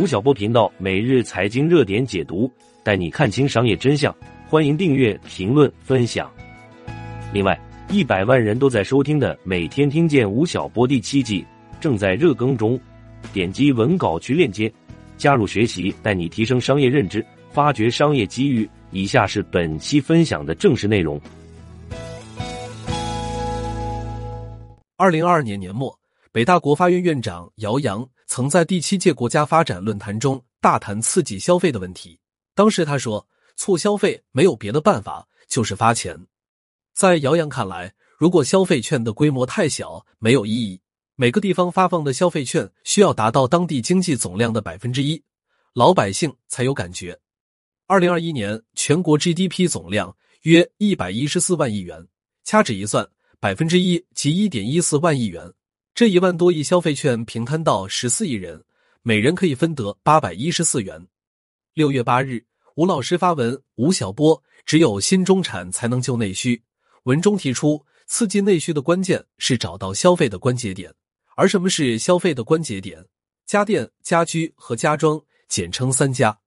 吴晓波频道每日财经热点解读，带你看清商业真相。欢迎订阅、评论、分享。另外，一百万人都在收听的《每天听见吴晓波》第七季正在热更中，点击文稿区链接加入学习，带你提升商业认知，发掘商业机遇。以下是本期分享的正式内容。二零二二年年末，北大国发院院长姚洋曾在第七届国家发展论坛中大谈刺激消费的问题。当时他说。促消费没有别的办法，就是发钱。在姚洋看来，如果消费券的规模太小，没有意义。每个地方发放的消费券需要达到当地经济总量的百分之一，老百姓才有感觉。二零二一年全国 GDP 总量约一百一十四万亿元，掐指一算，百分之一即一点一四万亿元。这一万多亿消费券平摊到十四亿人，每人可以分得八百一十四元。六月八日。吴老师发文：吴晓波，只有新中产才能救内需。文中提出，刺激内需的关键是找到消费的关节点。而什么是消费的关节点？家电、家居和家装，简称三家。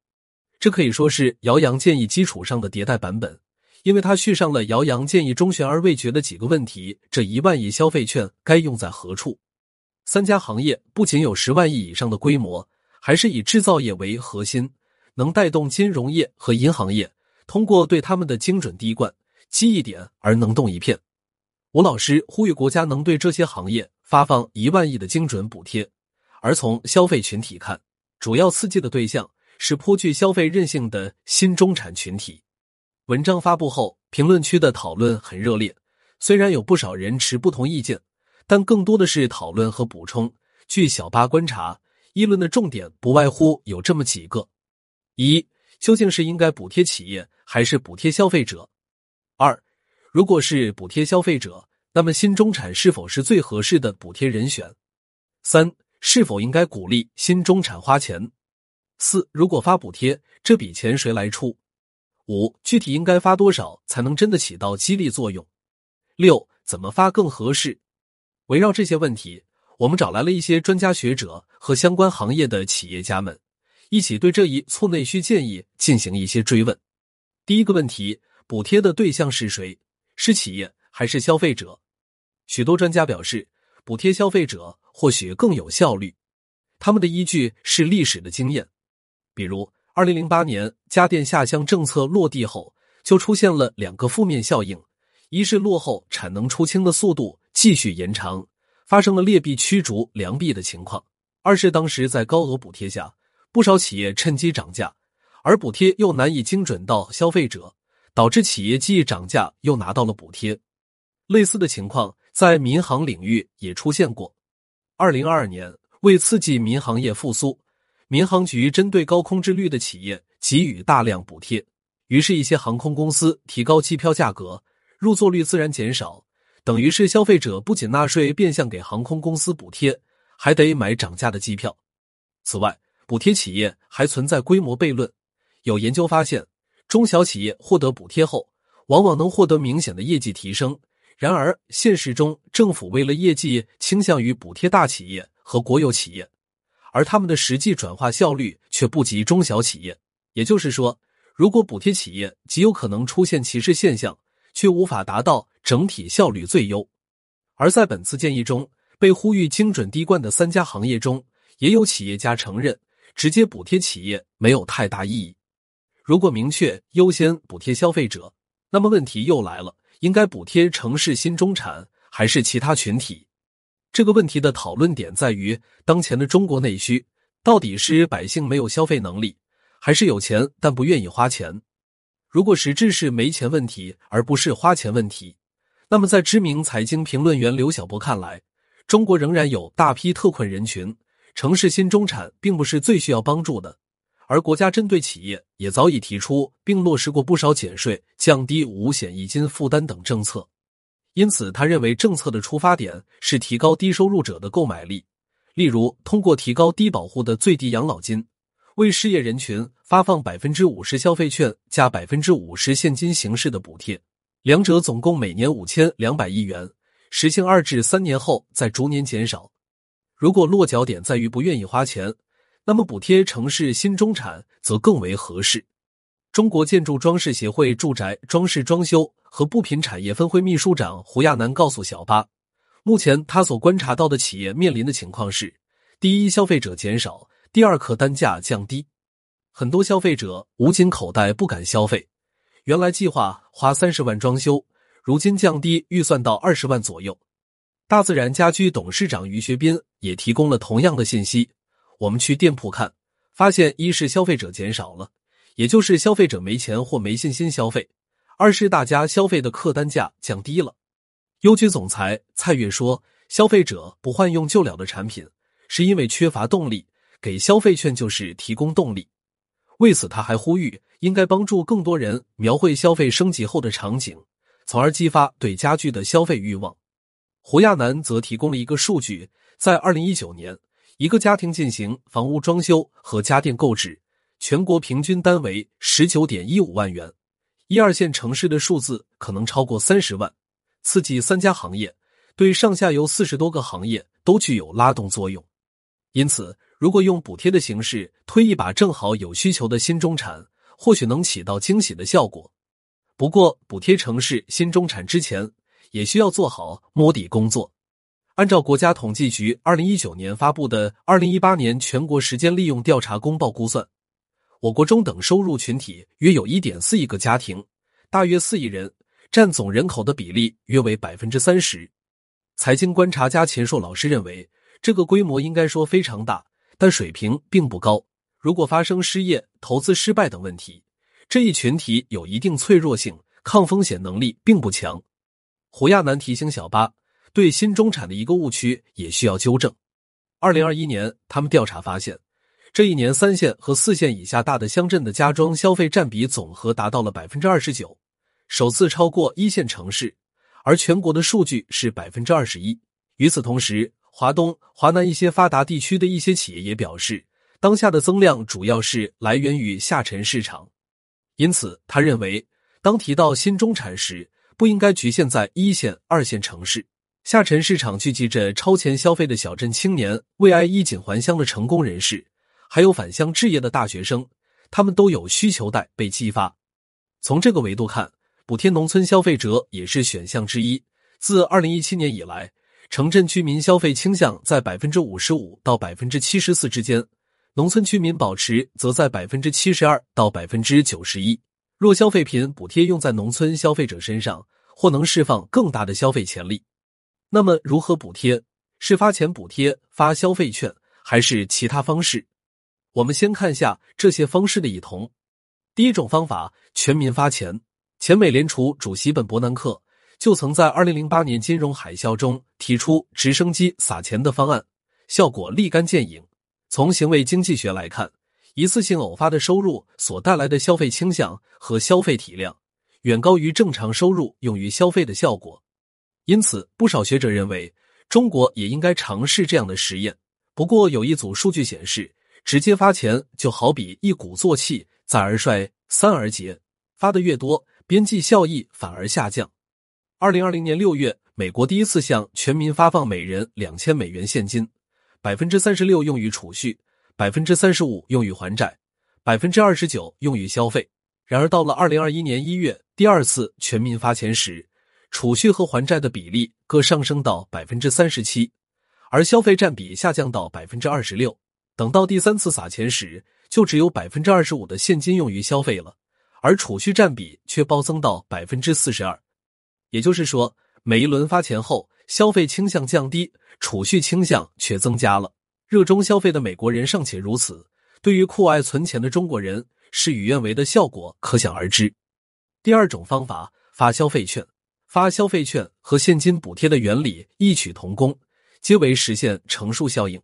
这可以说是姚洋建议基础上的迭代版本，因为他续上了姚洋建议中悬而未决的几个问题：这一万亿消费券该用在何处？三家行业不仅有十万亿以上的规模，还是以制造业为核心。能带动金融业和银行业通过对他们的精准滴灌，积一点而能动一片。吴老师呼吁国家能对这些行业发放一万亿的精准补贴，而从消费群体看，主要刺激的对象是颇具消费韧性的新中产群体。文章发布后，评论区的讨论很热烈，虽然有不少人持不同意见，但更多的是讨论和补充。据小八观察，议论的重点不外乎有这么几个。一，究竟是应该补贴企业还是补贴消费者？二，如果是补贴消费者，那么新中产是否是最合适的补贴人选？三，是否应该鼓励新中产花钱？四，如果发补贴，这笔钱谁来出？五，具体应该发多少才能真的起到激励作用？六，怎么发更合适？围绕这些问题，我们找来了一些专家学者和相关行业的企业家们。一起对这一促内需建议进行一些追问。第一个问题：补贴的对象是谁？是企业还是消费者？许多专家表示，补贴消费者或许更有效率。他们的依据是历史的经验，比如二零零八年家电下乡政策落地后，就出现了两个负面效应：一是落后产能出清的速度继续延长，发生了劣币驱逐良币的情况；二是当时在高额补贴下。不少企业趁机涨价，而补贴又难以精准到消费者，导致企业既涨价又拿到了补贴。类似的情况在民航领域也出现过。二零二二年，为刺激民航业复苏，民航局针对高空置率的企业给予大量补贴，于是，一些航空公司提高机票价格，入座率自然减少，等于是消费者不仅纳税变相给航空公司补贴，还得买涨价的机票。此外，补贴企业还存在规模悖论。有研究发现，中小企业获得补贴后，往往能获得明显的业绩提升。然而，现实中政府为了业绩，倾向于补贴大企业和国有企业，而他们的实际转化效率却不及中小企业。也就是说，如果补贴企业，极有可能出现歧视现象，却无法达到整体效率最优。而在本次建议中，被呼吁精准滴灌的三家行业中，也有企业家承认。直接补贴企业没有太大意义。如果明确优先补贴消费者，那么问题又来了：应该补贴城市新中产还是其他群体？这个问题的讨论点在于，当前的中国内需到底是百姓没有消费能力，还是有钱但不愿意花钱？如果实质是没钱问题，而不是花钱问题，那么在知名财经评论员刘晓波看来，中国仍然有大批特困人群。城市新中产并不是最需要帮助的，而国家针对企业也早已提出并落实过不少减税、降低五险一金负担等政策。因此，他认为政策的出发点是提高低收入者的购买力，例如通过提高低保户的最低养老金，为失业人群发放百分之五十消费券加百分之五十现金形式的补贴，两者总共每年五千两百亿元，实行二至三年后再逐年减少。如果落脚点在于不愿意花钱，那么补贴城市新中产则更为合适。中国建筑装饰协会住宅装饰装修和布品产业分会秘书长胡亚楠告诉小巴，目前他所观察到的企业面临的情况是：第一，消费者减少；第二，客单价降低。很多消费者捂紧口袋不敢消费，原来计划花三十万装修，如今降低预算到二十万左右。大自然家居董事长于学斌也提供了同样的信息。我们去店铺看，发现一是消费者减少了。也就是消费者没钱或没信心消费，二是大家消费的客单价降低了。优居总裁蔡月说：“消费者不换用旧了的产品，是因为缺乏动力，给消费券就是提供动力。”为此，他还呼吁应该帮助更多人描绘消费升级后的场景，从而激发对家具的消费欲望。胡亚楠则提供了一个数据：在二零一九年，一个家庭进行房屋装修和家电购置。全国平均单为十九点一五万元，一二线城市的数字可能超过三十万。刺激三家行业，对上下游四十多个行业都具有拉动作用。因此，如果用补贴的形式推一把，正好有需求的新中产，或许能起到惊喜的效果。不过，补贴城市新中产之前，也需要做好摸底工作。按照国家统计局二零一九年发布的《二零一八年全国时间利用调查公报》估算。我国中等收入群体约有一点四亿个家庭，大约四亿人，占总人口的比例约为百分之三十。财经观察家钱硕老师认为，这个规模应该说非常大，但水平并不高。如果发生失业、投资失败等问题，这一群体有一定脆弱性，抗风险能力并不强。胡亚楠提醒小巴，对新中产的一个误区也需要纠正。二零二一年，他们调查发现。这一年，三线和四线以下大的乡镇的家装消费占比总和达到了百分之二十九，首次超过一线城市，而全国的数据是百分之二十一。与此同时，华东、华南一些发达地区的一些企业也表示，当下的增量主要是来源于下沉市场。因此，他认为，当提到新中产时，不应该局限在一线、二线城市，下沉市场聚集着超前消费的小镇青年，为爱衣锦还乡的成功人士。还有返乡置业的大学生，他们都有需求带被激发。从这个维度看，补贴农村消费者也是选项之一。自二零一七年以来，城镇居民消费倾向在百分之五十五到百分之七十四之间，农村居民保持则在百分之七十二到百分之九十一。若消费品补贴用在农村消费者身上，或能释放更大的消费潜力。那么，如何补贴？是发钱补贴、发消费券，还是其他方式？我们先看下这些方式的异同。第一种方法，全民发钱。前美联储主席本伯南克就曾在二零零八年金融海啸中提出直升机撒钱的方案，效果立竿见影。从行为经济学来看，一次性偶发的收入所带来的消费倾向和消费体量，远高于正常收入用于消费的效果。因此，不少学者认为，中国也应该尝试这样的实验。不过，有一组数据显示。直接发钱就好比一鼓作气，再而衰，三而竭。发的越多，边际效益反而下降。二零二零年六月，美国第一次向全民发放每人两千美元现金，百分之三十六用于储蓄，百分之三十五用于还债，百分之二十九用于消费。然而，到了二零二一年一月，第二次全民发钱时，储蓄和还债的比例各上升到百分之三十七，而消费占比下降到百分之二十六。等到第三次撒钱时，就只有百分之二十五的现金用于消费了，而储蓄占比却暴增到百分之四十二。也就是说，每一轮发钱后，消费倾向降低，储蓄倾向却增加了。热衷消费的美国人尚且如此，对于酷爱存钱的中国人，事与愿违的效果可想而知。第二种方法，发消费券，发消费券和现金补贴的原理异曲同工，皆为实现乘数效应。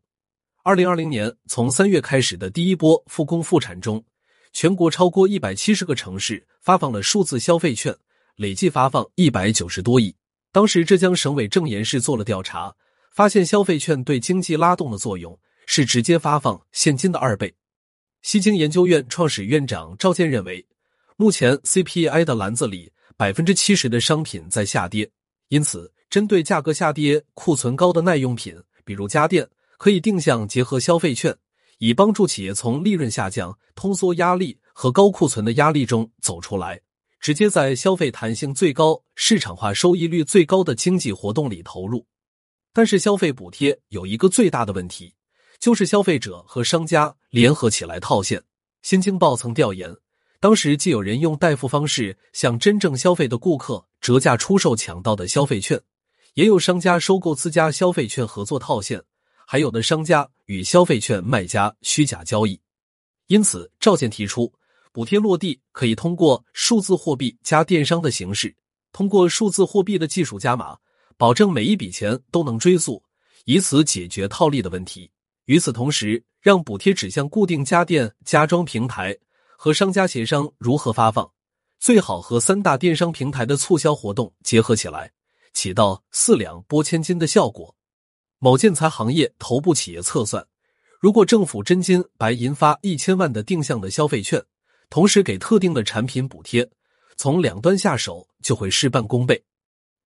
二零二零年从三月开始的第一波复工复产中，全国超过一百七十个城市发放了数字消费券，累计发放一百九十多亿。当时浙江省委正研室做了调查，发现消费券对经济拉动的作用是直接发放现金的二倍。西京研究院创始院长赵健认为，目前 CPI 的篮子里百分之七十的商品在下跌，因此针对价格下跌、库存高的耐用品，比如家电。可以定向结合消费券，以帮助企业从利润下降、通缩压力和高库存的压力中走出来，直接在消费弹性最高、市场化收益率最高的经济活动里投入。但是，消费补贴有一个最大的问题，就是消费者和商家联合起来套现。新京报曾调研，当时既有人用代付方式向真正消费的顾客折价出售抢到的消费券，也有商家收购自家消费券合作套现。还有的商家与消费券卖家虚假交易，因此赵健提出，补贴落地可以通过数字货币加电商的形式，通过数字货币的技术加码，保证每一笔钱都能追溯，以此解决套利的问题。与此同时，让补贴指向固定家电家装平台，和商家协商如何发放，最好和三大电商平台的促销活动结合起来，起到四两拨千斤的效果。某建材行业头部企业测算，如果政府真金白银发一千万的定向的消费券，同时给特定的产品补贴，从两端下手就会事半功倍。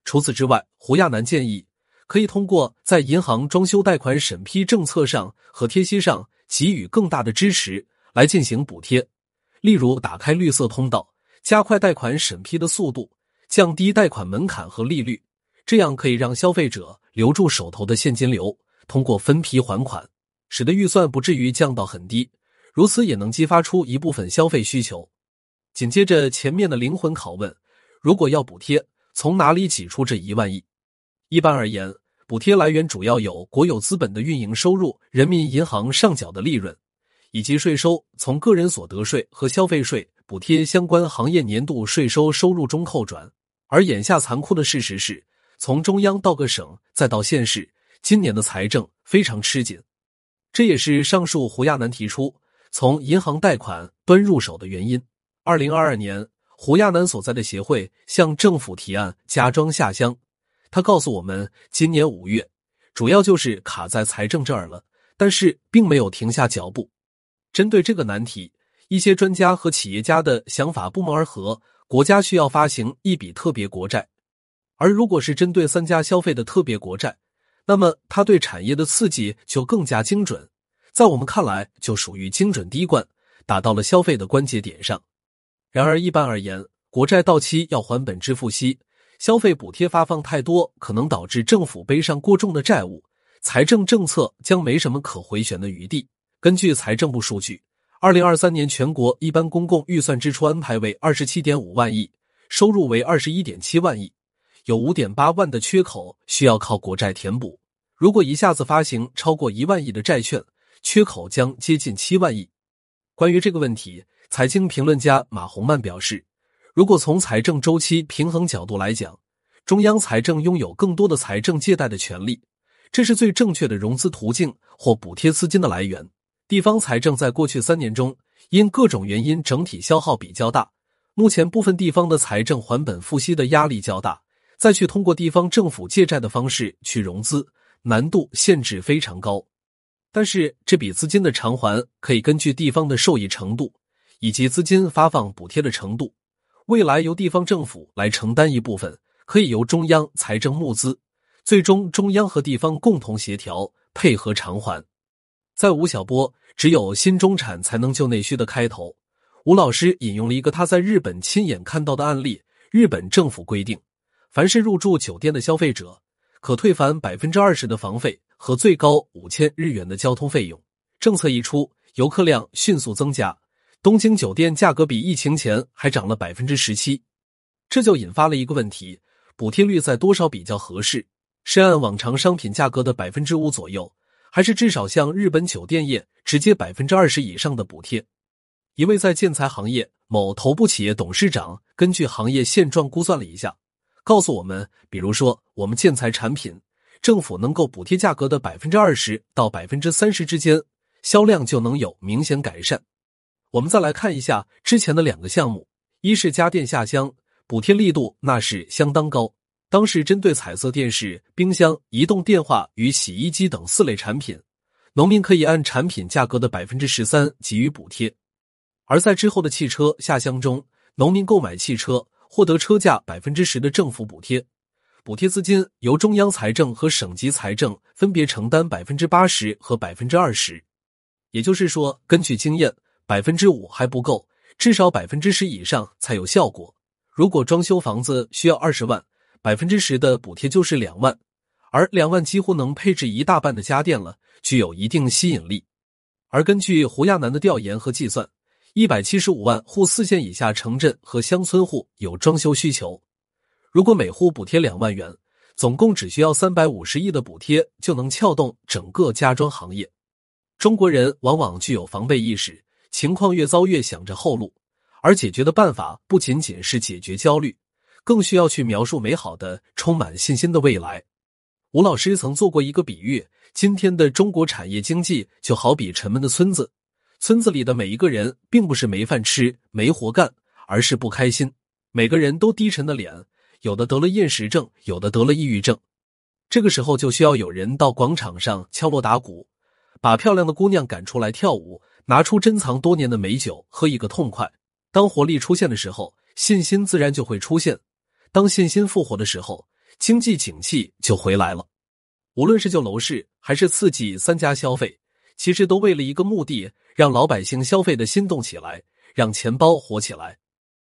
除此之外，胡亚楠建议可以通过在银行装修贷款审批政策上和贴息上给予更大的支持来进行补贴，例如打开绿色通道，加快贷款审批的速度，降低贷款门槛和利率，这样可以让消费者。留住手头的现金流，通过分批还款，使得预算不至于降到很低，如此也能激发出一部分消费需求。紧接着前面的灵魂拷问：如果要补贴，从哪里挤出这一万亿？一般而言，补贴来源主要有国有资本的运营收入、人民银行上缴的利润，以及税收，从个人所得税和消费税补贴相关行业年度税收收入中扣转。而眼下残酷的事实是。从中央到各省再到县市，今年的财政非常吃紧，这也是上述胡亚楠提出从银行贷款端入手的原因。二零二二年，胡亚楠所在的协会向政府提案加装下乡，他告诉我们，今年五月主要就是卡在财政这儿了，但是并没有停下脚步。针对这个难题，一些专家和企业家的想法不谋而合，国家需要发行一笔特别国债。而如果是针对三家消费的特别国债，那么它对产业的刺激就更加精准，在我们看来就属于精准滴灌，打到了消费的关节点上。然而，一般而言，国债到期要还本支付息，消费补贴发放太多，可能导致政府背上过重的债务，财政政策将没什么可回旋的余地。根据财政部数据，二零二三年全国一般公共预算支出安排为二十七点五万亿，收入为二十一点七万亿。有五点八万的缺口需要靠国债填补。如果一下子发行超过一万亿的债券，缺口将接近七万亿。关于这个问题，财经评论家马洪曼表示，如果从财政周期平衡角度来讲，中央财政拥有更多的财政借贷的权利，这是最正确的融资途径或补贴资金的来源。地方财政在过去三年中因各种原因整体消耗比较大，目前部分地方的财政还本付息的压力较大。再去通过地方政府借债的方式去融资，难度限制非常高。但是这笔资金的偿还可以根据地方的受益程度以及资金发放补贴的程度，未来由地方政府来承担一部分，可以由中央财政募资，最终中央和地方共同协调配合偿还。在吴晓波“只有新中产才能救内需”的开头，吴老师引用了一个他在日本亲眼看到的案例：日本政府规定。凡是入住酒店的消费者，可退返百分之二十的房费和最高五千日元的交通费用。政策一出，游客量迅速增加，东京酒店价格比疫情前还涨了百分之十七。这就引发了一个问题：补贴率在多少比较合适？是按往常商品价格的百分之五左右，还是至少像日本酒店业直接百分之二十以上的补贴？一位在建材行业某头部企业董事长根据行业现状估算了一下。告诉我们，比如说，我们建材产品，政府能够补贴价格的百分之二十到百分之三十之间，销量就能有明显改善。我们再来看一下之前的两个项目，一是家电下乡，补贴力度那是相当高。当时针对彩色电视、冰箱、移动电话与洗衣机等四类产品，农民可以按产品价格的百分之十三给予补贴。而在之后的汽车下乡中，农民购买汽车。获得车价百分之十的政府补贴，补贴资金由中央财政和省级财政分别承担百分之八十和百分之二十。也就是说，根据经验，百分之五还不够，至少百分之十以上才有效果。如果装修房子需要二十万，百分之十的补贴就是两万，而两万几乎能配置一大半的家电了，具有一定吸引力。而根据胡亚楠的调研和计算，一百七十五万户四线以下城镇和乡村户有装修需求，如果每户补贴两万元，总共只需要三百五十亿的补贴就能撬动整个家装行业。中国人往往具有防备意识，情况越糟越想着后路，而解决的办法不仅仅是解决焦虑，更需要去描述美好的、充满信心的未来。吴老师曾做过一个比喻：今天的中国产业经济就好比沉闷的村子，村子里的每一个人并不是没饭吃、没活干，而是不开心。每个人都低沉的脸，有的得了厌食症，有的得了抑郁症。这个时候就需要有人到广场上敲锣打鼓。把漂亮的姑娘赶出来跳舞，拿出珍藏多年的美酒喝一个痛快。当活力出现的时候，信心自然就会出现。当信心复活的时候，经济景气就回来了。无论是救楼市，还是刺激三家消费，其实都为了一个目的：让老百姓消费的心动起来，让钱包活起来。